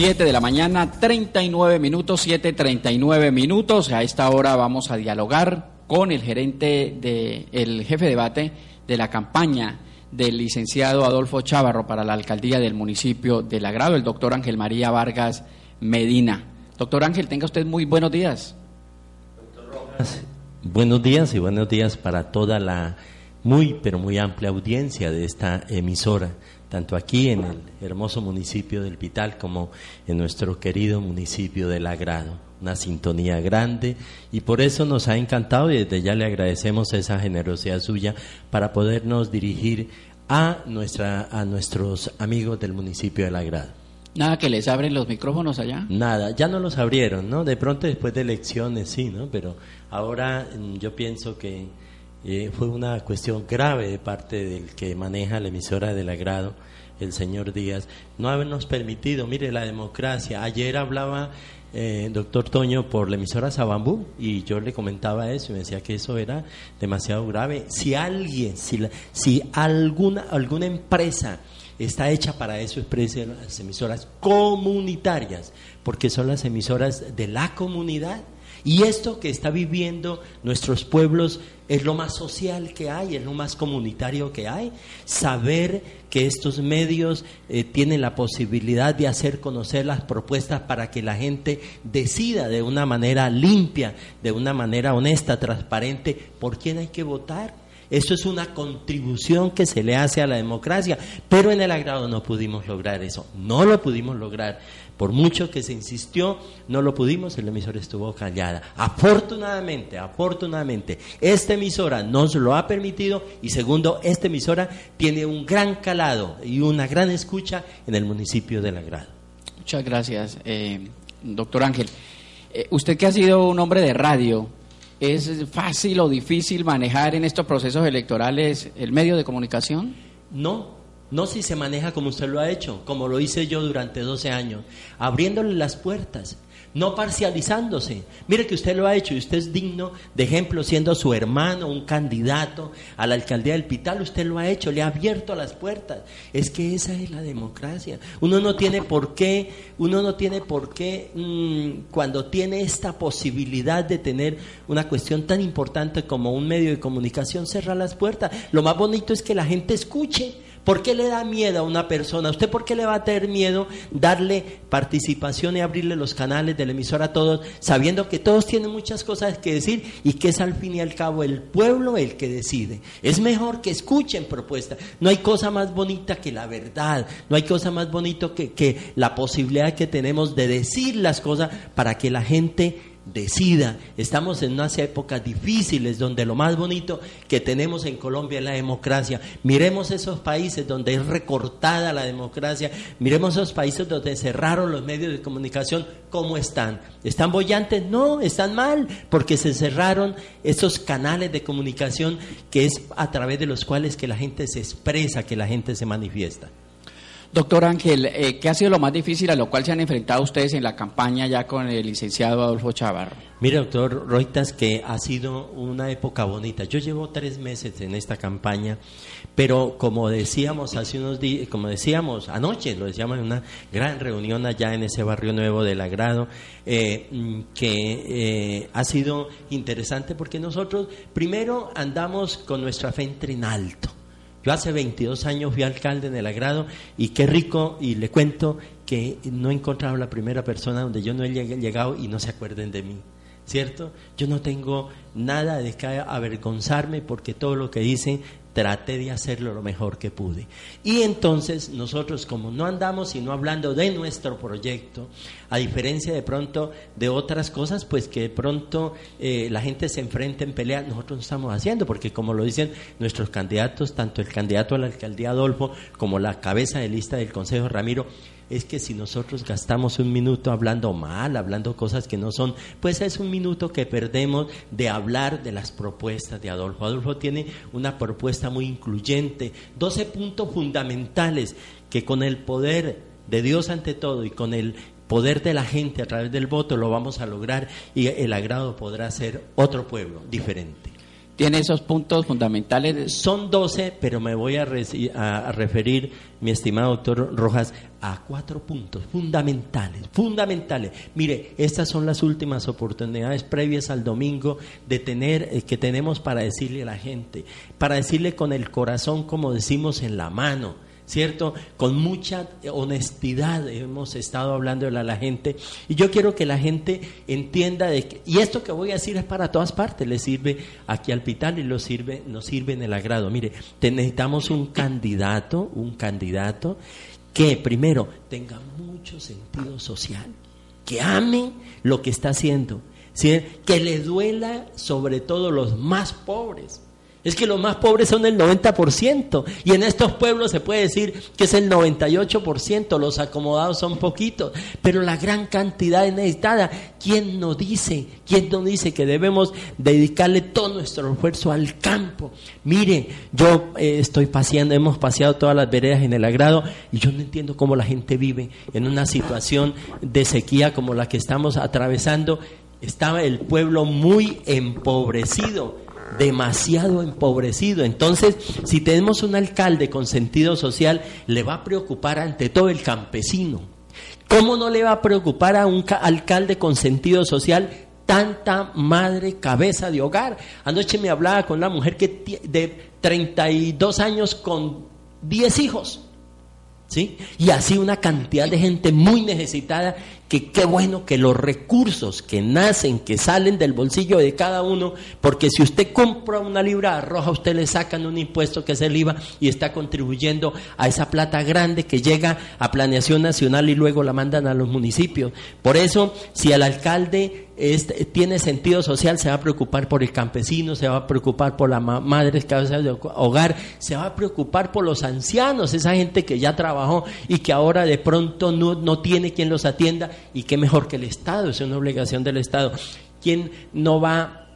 7 de la mañana, 39 minutos, 7.39 minutos. A esta hora vamos a dialogar con el gerente, de, el jefe de debate de la campaña del licenciado Adolfo Chávarro para la alcaldía del municipio de Lagrado, el doctor Ángel María Vargas Medina. Doctor Ángel, tenga usted muy buenos días. Doctor Rojas, buenos días y buenos días para toda la muy, pero muy amplia audiencia de esta emisora tanto aquí en el hermoso municipio del Pital como en nuestro querido municipio del Agrado. Una sintonía grande y por eso nos ha encantado y desde ya le agradecemos esa generosidad suya para podernos dirigir a, nuestra, a nuestros amigos del municipio del Agrado. Nada que les abren los micrófonos allá. Nada, ya no los abrieron, ¿no? De pronto después de elecciones sí, ¿no? Pero ahora mm, yo pienso que fue una cuestión grave de parte del que maneja la emisora del agrado, el señor Díaz, no habernos permitido, mire, la democracia. Ayer hablaba eh, doctor Toño por la emisora Sabambú y yo le comentaba eso y me decía que eso era demasiado grave. Si alguien, si, si alguna, alguna empresa está hecha para eso, es las emisoras comunitarias, porque son las emisoras de la comunidad y esto que está viviendo nuestros pueblos es lo más social que hay, es lo más comunitario que hay. Saber que estos medios eh, tienen la posibilidad de hacer conocer las propuestas para que la gente decida de una manera limpia, de una manera honesta, transparente, por quién hay que votar. Eso es una contribución que se le hace a la democracia, pero en el agrado no pudimos lograr eso, no lo pudimos lograr. Por mucho que se insistió, no lo pudimos, el emisor estuvo callada. Afortunadamente, afortunadamente, esta emisora nos lo ha permitido y segundo, esta emisora tiene un gran calado y una gran escucha en el municipio de La Grada. Muchas gracias, eh, doctor Ángel. Eh, usted que ha sido un hombre de radio, ¿es fácil o difícil manejar en estos procesos electorales el medio de comunicación? No, no si se maneja como usted lo ha hecho, como lo hice yo durante 12 años, abriéndole las puertas, no parcializándose. Mire que usted lo ha hecho y usted es digno de ejemplo siendo su hermano, un candidato a la alcaldía del Pital, usted lo ha hecho, le ha abierto las puertas. Es que esa es la democracia. Uno no tiene por qué, uno no tiene por qué mm, cuando tiene esta posibilidad de tener una cuestión tan importante como un medio de comunicación cerrar las puertas. Lo más bonito es que la gente escuche ¿Por qué le da miedo a una persona? ¿Usted por qué le va a tener miedo darle participación y abrirle los canales de la emisora a todos, sabiendo que todos tienen muchas cosas que decir y que es al fin y al cabo el pueblo el que decide? Es mejor que escuchen propuestas. No hay cosa más bonita que la verdad, no hay cosa más bonito que, que la posibilidad que tenemos de decir las cosas para que la gente decida. Estamos en unas épocas difíciles donde lo más bonito que tenemos en Colombia es la democracia. Miremos esos países donde es recortada la democracia. Miremos esos países donde cerraron los medios de comunicación. ¿Cómo están? ¿Están bollantes? No, están mal porque se cerraron esos canales de comunicación que es a través de los cuales que la gente se expresa, que la gente se manifiesta. Doctor Ángel, eh, ¿qué ha sido lo más difícil a lo cual se han enfrentado ustedes en la campaña ya con el licenciado Adolfo Chavarro? Mire, doctor Roitas, que ha sido una época bonita. Yo llevo tres meses en esta campaña, pero como decíamos hace unos días, como decíamos anoche, lo decíamos en una gran reunión allá en ese barrio nuevo del Agrado, eh, que eh, ha sido interesante porque nosotros primero andamos con nuestra frente en alto yo hace 22 años fui alcalde en el agrado y qué rico, y le cuento que no he encontrado la primera persona donde yo no he llegado y no se acuerden de mí. ¿Cierto? Yo no tengo nada de que avergonzarme porque todo lo que dicen traté de hacerlo lo mejor que pude. Y entonces nosotros, como no andamos sino hablando de nuestro proyecto, a diferencia de pronto de otras cosas, pues que de pronto eh, la gente se enfrenta en pelea, nosotros no estamos haciendo, porque como lo dicen nuestros candidatos, tanto el candidato a la alcaldía Adolfo como la cabeza de lista del Consejo Ramiro, es que si nosotros gastamos un minuto hablando mal, hablando cosas que no son, pues es un minuto que perdemos de hablar de las propuestas de Adolfo. Adolfo tiene una propuesta muy incluyente, 12 puntos fundamentales que con el poder de Dios ante todo y con el poder de la gente a través del voto lo vamos a lograr y el agrado podrá ser otro pueblo diferente. Tiene esos puntos fundamentales. Son 12, pero me voy a, a, referir, mi estimado doctor Rojas, a cuatro puntos fundamentales, fundamentales. Mire, estas son las últimas oportunidades previas al domingo de tener, eh, que tenemos para decirle a la gente, para decirle con el corazón, como decimos, en la mano ¿cierto? Con mucha honestidad hemos estado hablando a la gente y yo quiero que la gente entienda de que, y esto que voy a decir es para todas partes, le sirve aquí al Pital y lo sirve, nos sirve en el agrado. Mire, necesitamos un candidato, un candidato que primero tenga mucho sentido social, que ame lo que está haciendo, que le duela sobre todo los más pobres es que los más pobres son el 90% y en estos pueblos se puede decir que es el 98%, los acomodados son poquitos, pero la gran cantidad es necesitada. ¿Quién nos dice? ¿Quién nos dice que debemos dedicarle todo nuestro esfuerzo al campo? Mire, yo eh, estoy paseando, hemos paseado todas las veredas en el agrado y yo no entiendo cómo la gente vive en una situación de sequía como la que estamos atravesando. Estaba el pueblo muy empobrecido demasiado empobrecido. Entonces, si tenemos un alcalde con sentido social, le va a preocupar ante todo el campesino. ¿Cómo no le va a preocupar a un alcalde con sentido social tanta madre cabeza de hogar? Anoche me hablaba con una mujer que de 32 años con 10 hijos. ¿Sí? Y así una cantidad de gente muy necesitada que qué bueno que los recursos que nacen, que salen del bolsillo de cada uno, porque si usted compra una libra roja, usted le sacan un impuesto que es el IVA y está contribuyendo a esa plata grande que llega a planeación nacional y luego la mandan a los municipios. Por eso, si el alcalde tiene sentido social, se va a preocupar por el campesino, se va a preocupar por la madre cabeza de hogar, se va a preocupar por los ancianos, esa gente que ya trabajó y que ahora de pronto no, no tiene quien los atienda y qué mejor que el Estado, es una obligación del Estado. ¿Quién no va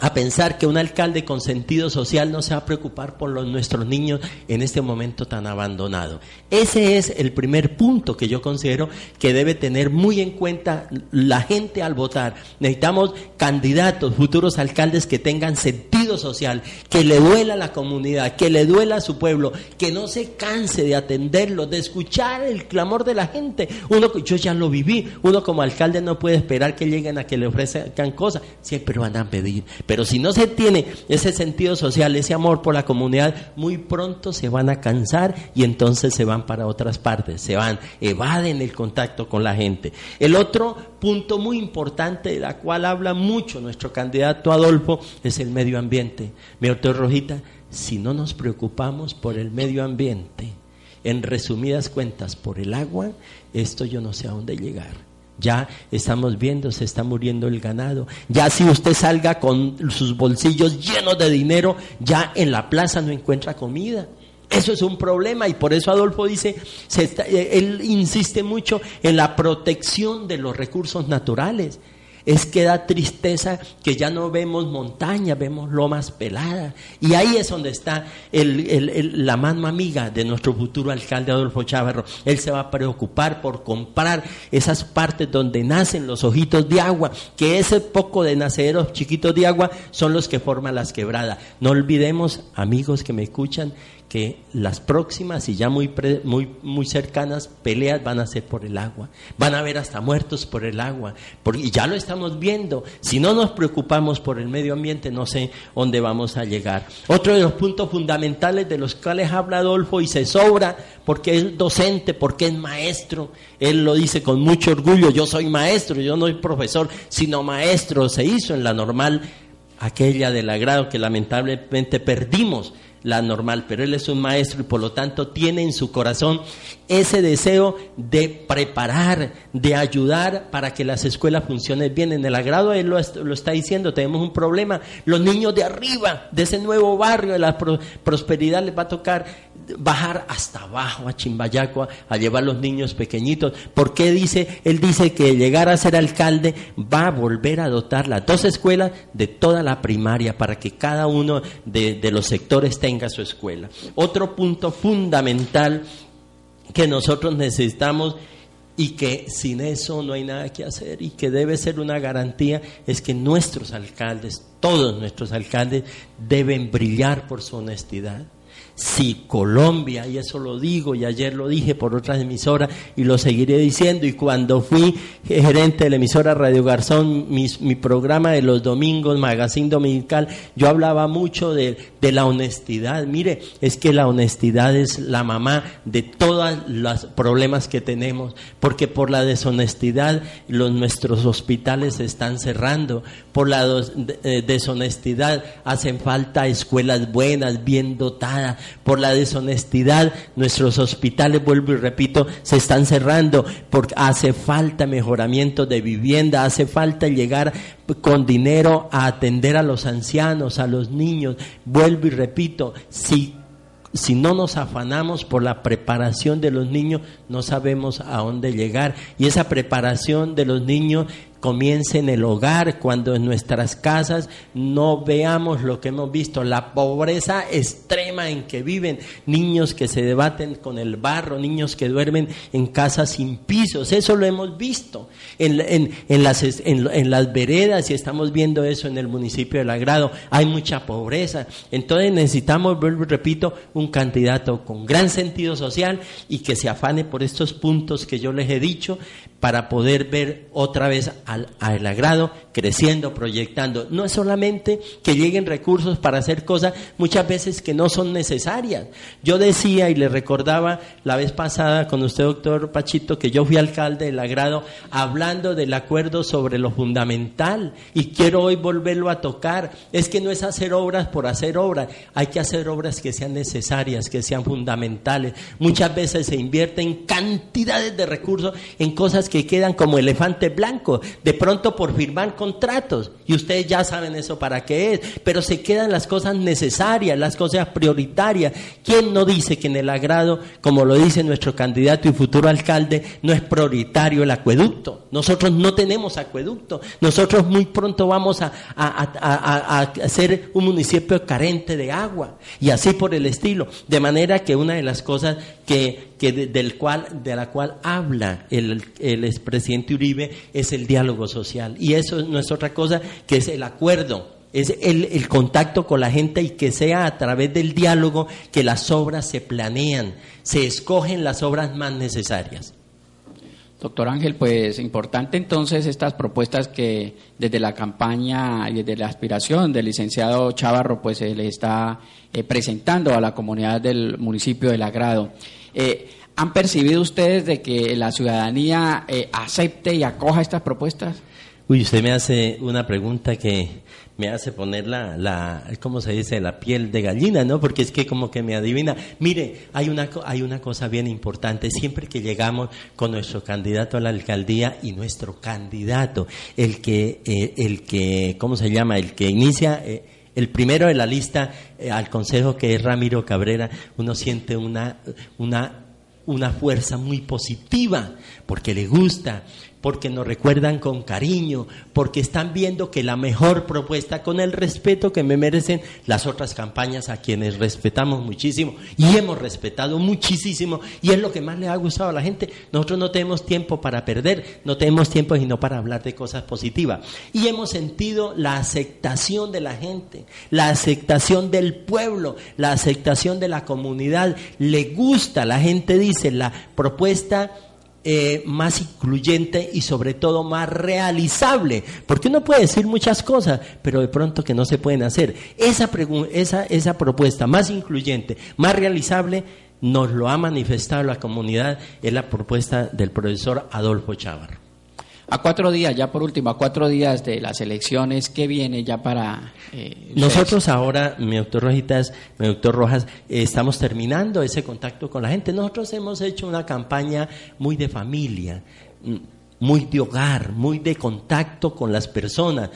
a pensar que un alcalde con sentido social no se va a preocupar por los, nuestros niños en este momento tan abandonado. Ese es el primer punto que yo considero que debe tener muy en cuenta la gente al votar. Necesitamos candidatos, futuros alcaldes que tengan sentido social, que le duela a la comunidad, que le duela a su pueblo, que no se canse de atenderlo, de escuchar el clamor de la gente. Uno, yo ya lo viví, uno como alcalde no puede esperar que lleguen a que le ofrezcan cosas, siempre van a pedir pero si no se tiene ese sentido social, ese amor por la comunidad, muy pronto se van a cansar y entonces se van para otras partes, se van, evaden el contacto con la gente. El otro punto muy importante de la cual habla mucho nuestro candidato Adolfo es el medio ambiente. Mi doctor Rojita, si no nos preocupamos por el medio ambiente, en resumidas cuentas, por el agua, esto yo no sé a dónde llegar. Ya estamos viendo, se está muriendo el ganado. Ya si usted salga con sus bolsillos llenos de dinero, ya en la plaza no encuentra comida. Eso es un problema y por eso Adolfo dice, eh, él insiste mucho en la protección de los recursos naturales es que da tristeza que ya no vemos montaña, vemos lomas peladas. Y ahí es donde está la mano amiga de nuestro futuro alcalde Adolfo Chávarro. Él se va a preocupar por comprar esas partes donde nacen los ojitos de agua, que ese poco de naceros chiquitos de agua son los que forman las quebradas. No olvidemos, amigos que me escuchan, que las próximas y ya muy, muy, muy cercanas peleas van a ser por el agua. Van a haber hasta muertos por el agua. y ya lo estamos viendo. Si no nos preocupamos por el medio ambiente, no sé dónde vamos a llegar. Otro de los puntos fundamentales de los cuales habla Adolfo y se sobra porque es docente, porque es maestro. Él lo dice con mucho orgullo. Yo soy maestro, yo no soy profesor, sino maestro. Se hizo en la normal aquella del agrado que lamentablemente perdimos la normal, pero él es un maestro y por lo tanto tiene en su corazón ese deseo de preparar, de ayudar para que las escuelas funcionen bien. En el agrado él lo, está diciendo, tenemos un problema. Los niños de arriba, de ese nuevo barrio de la prosperidad, les va a tocar bajar hasta abajo a Chimbayacua a llevar los niños pequeñitos. ¿Por qué dice? Él dice que llegar a ser alcalde va a volver a dotar las dos escuelas de toda la primaria para que cada uno de, los sectores tenga su escuela. Otro punto fundamental que nosotros necesitamos y que sin eso no hay nada que hacer y que debe ser una garantía es que nuestros alcaldes, todos nuestros alcaldes deben brillar por su honestidad si Colombia, y eso lo digo, y ayer lo dije por otras emisoras, y lo seguiré diciendo, y cuando fui gerente de la emisora Radio Garzón, mi, programa de los domingos, Magazine Dominical, yo hablaba mucho de, de, la honestidad. Mire, es que la honestidad es la mamá de todos los problemas que tenemos, porque por la deshonestidad los, nuestros hospitales se están cerrando, por la eh, deshonestidad hacen falta escuelas buenas, bien dotadas, por la deshonestidad, nuestros hospitales, vuelvo y repito, se están cerrando, porque hace falta mejoramiento de vivienda, hace falta llegar con dinero a atender a los ancianos, a los niños. Vuelvo y repito, si si no nos afanamos por la preparación de los niños, no sabemos a dónde llegar. Y esa preparación de los niños comience en el hogar, cuando en nuestras casas no veamos lo que hemos visto, la pobreza extrema en que viven, niños que se debaten con el barro, niños que duermen en casas sin pisos, eso lo hemos visto. En, en, las, en, las veredas y estamos viendo eso en el municipio de Lagrado, hay mucha pobreza, entonces necesitamos, repito, un candidato con gran sentido social y que se afane por estos puntos que yo les he dicho para poder ver otra vez al, al, agrado, creciendo, proyectando. No es solamente que lleguen recursos para hacer cosas muchas veces que no son necesarias. Yo decía y le recordaba la vez pasada con usted, doctor Pachito, que yo fui alcalde del agrado hablando del acuerdo sobre lo fundamental y quiero hoy volverlo a tocar. Es que no es hacer obras por hacer obras, hay que hacer obras que sean necesarias, que sean fundamentales. Muchas veces se invierten cantidades de recursos en cosas que quedan como elefante blanco, de pronto por firmar contratos, y ustedes ya saben eso para qué es, pero se quedan las cosas necesarias, las cosas prioritarias. ¿Quién no dice que en el agrado, como lo dice nuestro candidato y futuro alcalde, no es prioritario el acueducto? Nosotros no tenemos acueducto, nosotros muy pronto vamos a, a, a ser un municipio carente de agua, y así por el estilo, de manera que una de las cosas que del cual, de la cual habla el, el expresidente Uribe es el diálogo social. Y eso no es otra cosa que es el acuerdo, es el, el contacto con la gente y que sea a través del diálogo que las obras se planean, se escogen las obras más necesarias. Doctor Ángel, pues importante entonces estas propuestas que desde la campaña y desde la aspiración del licenciado Chavarro pues se le está eh, presentando a la comunidad del municipio del Agrado. Eh, ¿Han percibido ustedes de que la ciudadanía eh, acepte y acoja estas propuestas? Uy, usted me hace una pregunta que me hace poner la, la, ¿cómo se dice? La piel de gallina, ¿no? Porque es que como que me adivina. Mire, hay una, hay una cosa bien importante. Siempre que llegamos con nuestro candidato a la alcaldía y nuestro candidato, el que, eh, el que, ¿cómo se llama? El que inicia, el primero de la lista al consejo que es Ramiro Cabrera, uno siente una, una una fuerza muy positiva, porque le gusta, porque nos recuerdan con cariño, porque están viendo que la mejor propuesta, con el respeto que me merecen las otras campañas a quienes respetamos muchísimo y hemos respetado muchísimo y es lo que más le ha gustado a la gente. Nosotros no tenemos tiempo para perder, no tenemos tiempo sino para hablar de cosas positivas. Y hemos sentido la aceptación de la gente, la aceptación del pueblo, la aceptación de la comunidad. Le gusta, la gente dice, la propuesta eh, más incluyente y sobre todo más realizable. Porque uno puede decir muchas cosas, pero de pronto que no se pueden hacer. Esa, esa, esa propuesta más incluyente, más realizable, nos lo ha manifestado la comunidad, es la propuesta del profesor Adolfo Chávar. A cuatro días, ya por último, a cuatro días de las elecciones, ¿qué viene ya para... Eh, Nosotros ahora, mi doctor Rojitas, mi doctor Rojas, estamos terminando ese contacto con la gente. Nosotros hemos hecho una campaña muy de familia, muy de hogar, muy de contacto con las personas.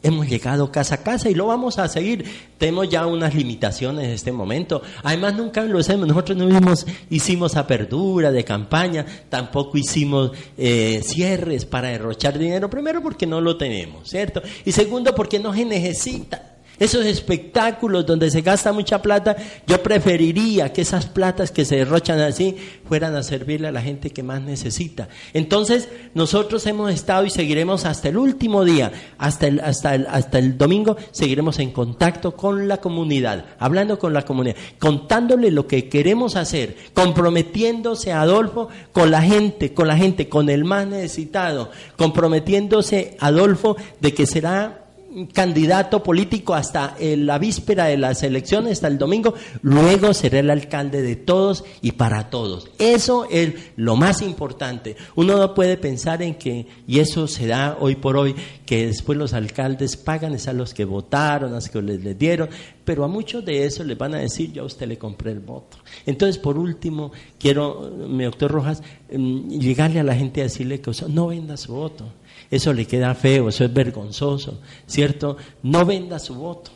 Hemos llegado casa a casa y lo vamos a seguir. Tenemos ya unas limitaciones en este momento. Además, nunca lo hacemos. Nosotros no hicimos, apertura de campaña, tampoco hicimos eh, cierres para derrochar dinero. Primero, porque no lo tenemos, ¿cierto? Y segundo, porque no se necesita. Esos espectáculos donde se gasta mucha plata, yo preferiría que esas platas que se derrochan así fueran a servirle a la gente que más necesita. Entonces, nosotros hemos estado y seguiremos hasta el último día, hasta el, hasta el, hasta el domingo, seguiremos en contacto con la comunidad, hablando con la comunidad, contándole lo que queremos hacer, comprometiéndose Adolfo con la gente, con la gente, con el más necesitado, comprometiéndose Adolfo de que será candidato político hasta la víspera de las elecciones, hasta el domingo, luego será el alcalde de todos y para todos. Eso es lo más importante. Uno no puede pensar en que, y eso se da hoy por hoy, que después los alcaldes pagan es a los que votaron, a los que les, dieron, pero a muchos de esos les van a decir, yo a usted le compré el voto. Entonces, por último, quiero, mi doctor Rojas, mm, llegarle a la gente a decirle que no venda su voto eso le queda feo, eso es vergonzoso, ¿cierto? No venda su voto.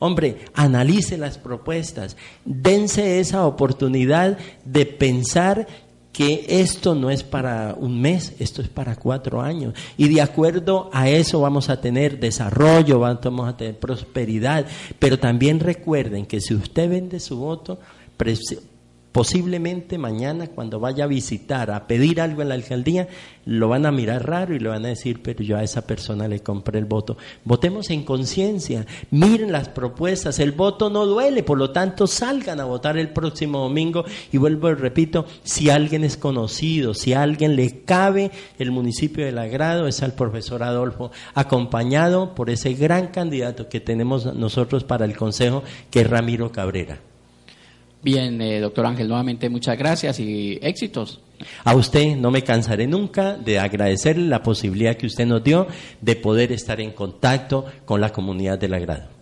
Hombre, analice las propuestas, dense esa oportunidad de pensar que esto no es para un mes, esto es para cuatro años. Y de acuerdo a eso vamos a tener desarrollo, vamos a tener prosperidad. Pero también recuerden que si usted vende su voto, Posiblemente mañana cuando vaya a visitar, a pedir algo en la alcaldía, lo van a mirar raro y le van a decir, pero yo a esa persona le compré el voto. Votemos en conciencia, miren las propuestas, el voto no duele, por lo tanto salgan a votar el próximo domingo y vuelvo y repito, si alguien es conocido, si a alguien le cabe el municipio del agrado, es al profesor Adolfo, acompañado por ese gran candidato que tenemos nosotros para el Consejo, que es Ramiro Cabrera. Bien, eh, doctor Ángel, nuevamente muchas gracias y éxitos. A usted no me cansaré nunca de agradecerle la posibilidad que usted nos dio de poder estar en contacto con la comunidad del agrado.